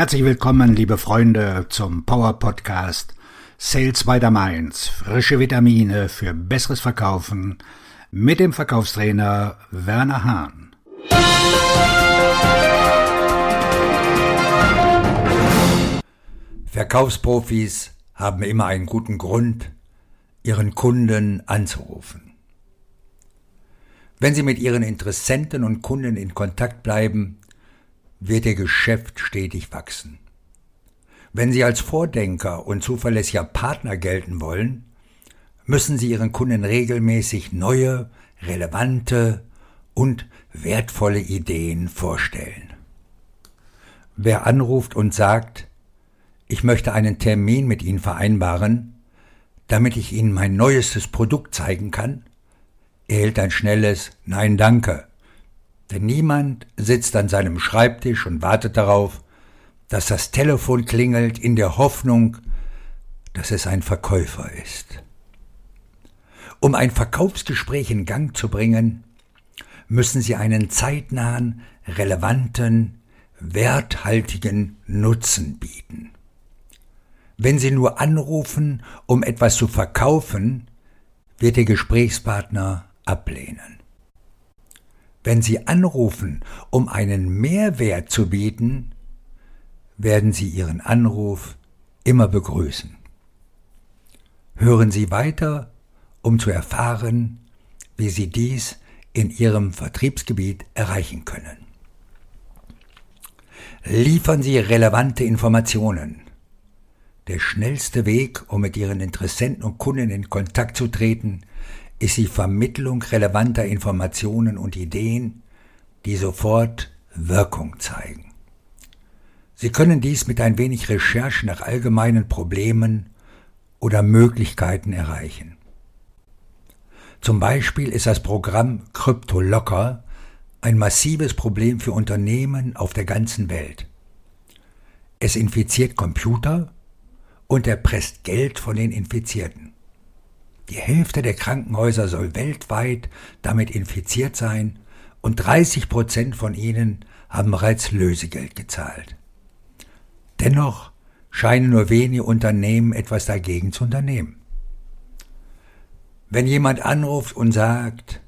Herzlich willkommen, liebe Freunde, zum Power Podcast Sales by the Mainz. Frische Vitamine für besseres Verkaufen mit dem Verkaufstrainer Werner Hahn. Verkaufsprofis haben immer einen guten Grund, ihren Kunden anzurufen. Wenn sie mit ihren Interessenten und Kunden in Kontakt bleiben, wird ihr Geschäft stetig wachsen. Wenn Sie als Vordenker und zuverlässiger Partner gelten wollen, müssen Sie Ihren Kunden regelmäßig neue, relevante und wertvolle Ideen vorstellen. Wer anruft und sagt, ich möchte einen Termin mit Ihnen vereinbaren, damit ich Ihnen mein neuestes Produkt zeigen kann, erhält ein schnelles Nein danke denn niemand sitzt an seinem Schreibtisch und wartet darauf, dass das Telefon klingelt in der Hoffnung, dass es ein Verkäufer ist. Um ein Verkaufsgespräch in Gang zu bringen, müssen Sie einen zeitnahen, relevanten, werthaltigen Nutzen bieten. Wenn Sie nur anrufen, um etwas zu verkaufen, wird Ihr Gesprächspartner ablehnen. Wenn Sie anrufen, um einen Mehrwert zu bieten, werden Sie Ihren Anruf immer begrüßen. Hören Sie weiter, um zu erfahren, wie Sie dies in Ihrem Vertriebsgebiet erreichen können. Liefern Sie relevante Informationen. Der schnellste Weg, um mit Ihren Interessenten und Kunden in Kontakt zu treten, ist die Vermittlung relevanter Informationen und Ideen, die sofort Wirkung zeigen. Sie können dies mit ein wenig Recherche nach allgemeinen Problemen oder Möglichkeiten erreichen. Zum Beispiel ist das Programm CryptoLocker ein massives Problem für Unternehmen auf der ganzen Welt. Es infiziert Computer und erpresst Geld von den Infizierten. Die Hälfte der Krankenhäuser soll weltweit damit infiziert sein und 30 Prozent von ihnen haben bereits Lösegeld gezahlt. Dennoch scheinen nur wenige Unternehmen etwas dagegen zu unternehmen. Wenn jemand anruft und sagt,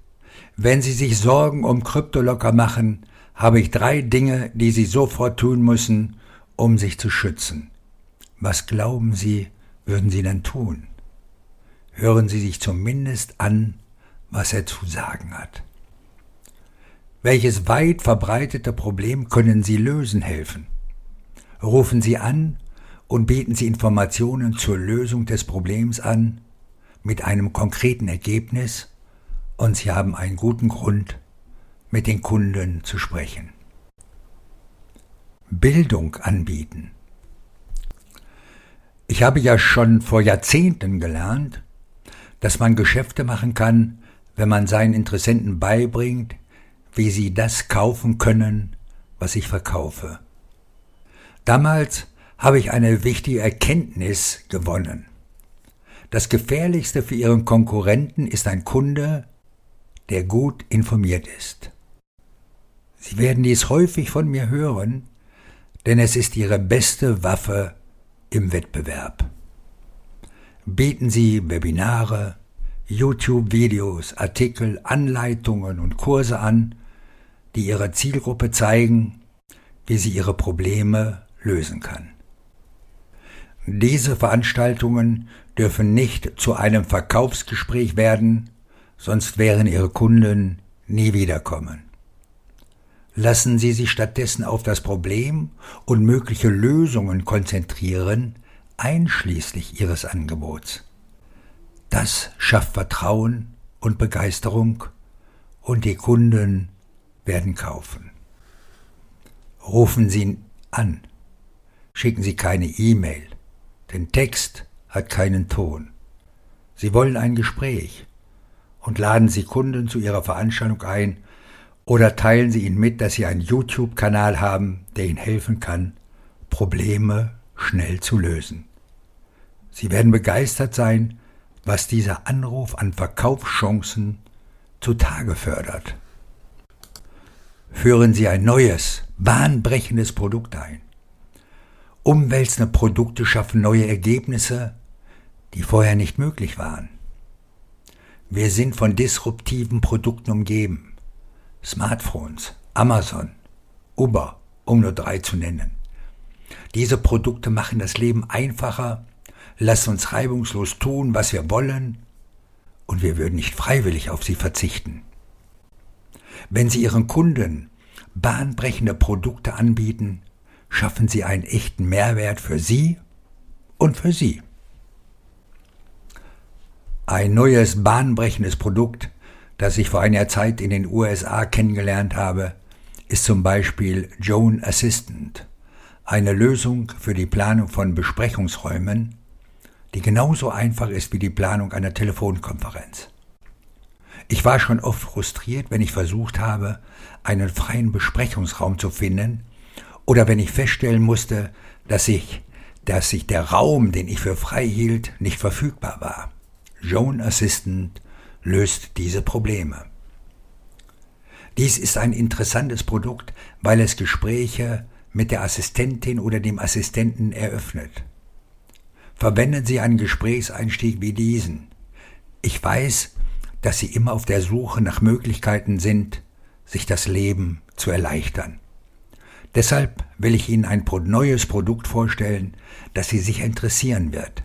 wenn Sie sich Sorgen um Kryptolocker machen, habe ich drei Dinge, die Sie sofort tun müssen, um sich zu schützen. Was glauben Sie, würden Sie dann tun? Hören Sie sich zumindest an, was er zu sagen hat. Welches weit verbreitete Problem können Sie lösen helfen? Rufen Sie an und bieten Sie Informationen zur Lösung des Problems an, mit einem konkreten Ergebnis, und Sie haben einen guten Grund, mit den Kunden zu sprechen. Bildung anbieten. Ich habe ja schon vor Jahrzehnten gelernt, dass man Geschäfte machen kann, wenn man seinen Interessenten beibringt, wie sie das kaufen können, was ich verkaufe. Damals habe ich eine wichtige Erkenntnis gewonnen. Das Gefährlichste für Ihren Konkurrenten ist ein Kunde, der gut informiert ist. Sie werden dies häufig von mir hören, denn es ist Ihre beste Waffe im Wettbewerb bieten sie Webinare, YouTube-Videos, Artikel, Anleitungen und Kurse an, die ihrer Zielgruppe zeigen, wie sie ihre Probleme lösen kann. Diese Veranstaltungen dürfen nicht zu einem Verkaufsgespräch werden, sonst wären Ihre Kunden nie wiederkommen. Lassen Sie sich stattdessen auf das Problem und mögliche Lösungen konzentrieren, einschließlich ihres Angebots. Das schafft Vertrauen und Begeisterung und die Kunden werden kaufen. Rufen Sie an, schicken Sie keine E-Mail, denn Text hat keinen Ton. Sie wollen ein Gespräch und laden Sie Kunden zu Ihrer Veranstaltung ein oder teilen Sie ihnen mit, dass Sie einen YouTube-Kanal haben, der Ihnen helfen kann, Probleme schnell zu lösen. Sie werden begeistert sein, was dieser Anruf an Verkaufschancen zutage fördert. Führen Sie ein neues, bahnbrechendes Produkt ein. Umwälzende Produkte schaffen neue Ergebnisse, die vorher nicht möglich waren. Wir sind von disruptiven Produkten umgeben. Smartphones, Amazon, Uber, um nur drei zu nennen. Diese Produkte machen das Leben einfacher, lassen uns reibungslos tun, was wir wollen, und wir würden nicht freiwillig auf sie verzichten. Wenn Sie Ihren Kunden bahnbrechende Produkte anbieten, schaffen Sie einen echten Mehrwert für Sie und für Sie. Ein neues bahnbrechendes Produkt, das ich vor einer Zeit in den USA kennengelernt habe, ist zum Beispiel Joan Assistant, eine Lösung für die Planung von Besprechungsräumen, die genauso einfach ist wie die Planung einer Telefonkonferenz. Ich war schon oft frustriert, wenn ich versucht habe, einen freien Besprechungsraum zu finden, oder wenn ich feststellen musste, dass ich, dass sich der Raum, den ich für frei hielt, nicht verfügbar war. Joan Assistant löst diese Probleme. Dies ist ein interessantes Produkt, weil es Gespräche mit der Assistentin oder dem Assistenten eröffnet. Verwenden Sie einen Gesprächseinstieg wie diesen. Ich weiß, dass Sie immer auf der Suche nach Möglichkeiten sind, sich das Leben zu erleichtern. Deshalb will ich Ihnen ein neues Produkt vorstellen, das Sie sicher interessieren wird.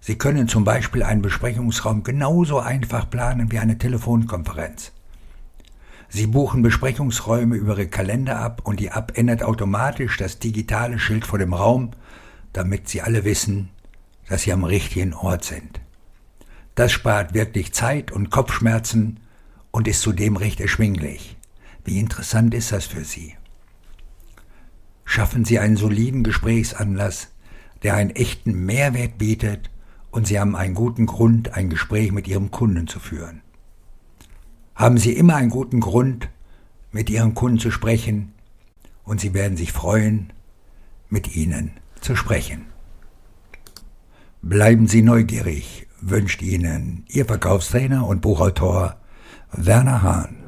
Sie können zum Beispiel einen Besprechungsraum genauso einfach planen wie eine Telefonkonferenz. Sie buchen Besprechungsräume über Ihre Kalender ab und die App ändert automatisch das digitale Schild vor dem Raum, damit Sie alle wissen, dass Sie am richtigen Ort sind. Das spart wirklich Zeit und Kopfschmerzen und ist zudem recht erschwinglich. Wie interessant ist das für Sie? Schaffen Sie einen soliden Gesprächsanlass, der einen echten Mehrwert bietet und Sie haben einen guten Grund, ein Gespräch mit Ihrem Kunden zu führen. Haben Sie immer einen guten Grund, mit Ihren Kunden zu sprechen und Sie werden sich freuen, mit Ihnen zu sprechen. Bleiben Sie neugierig, wünscht Ihnen Ihr Verkaufstrainer und Buchautor Werner Hahn.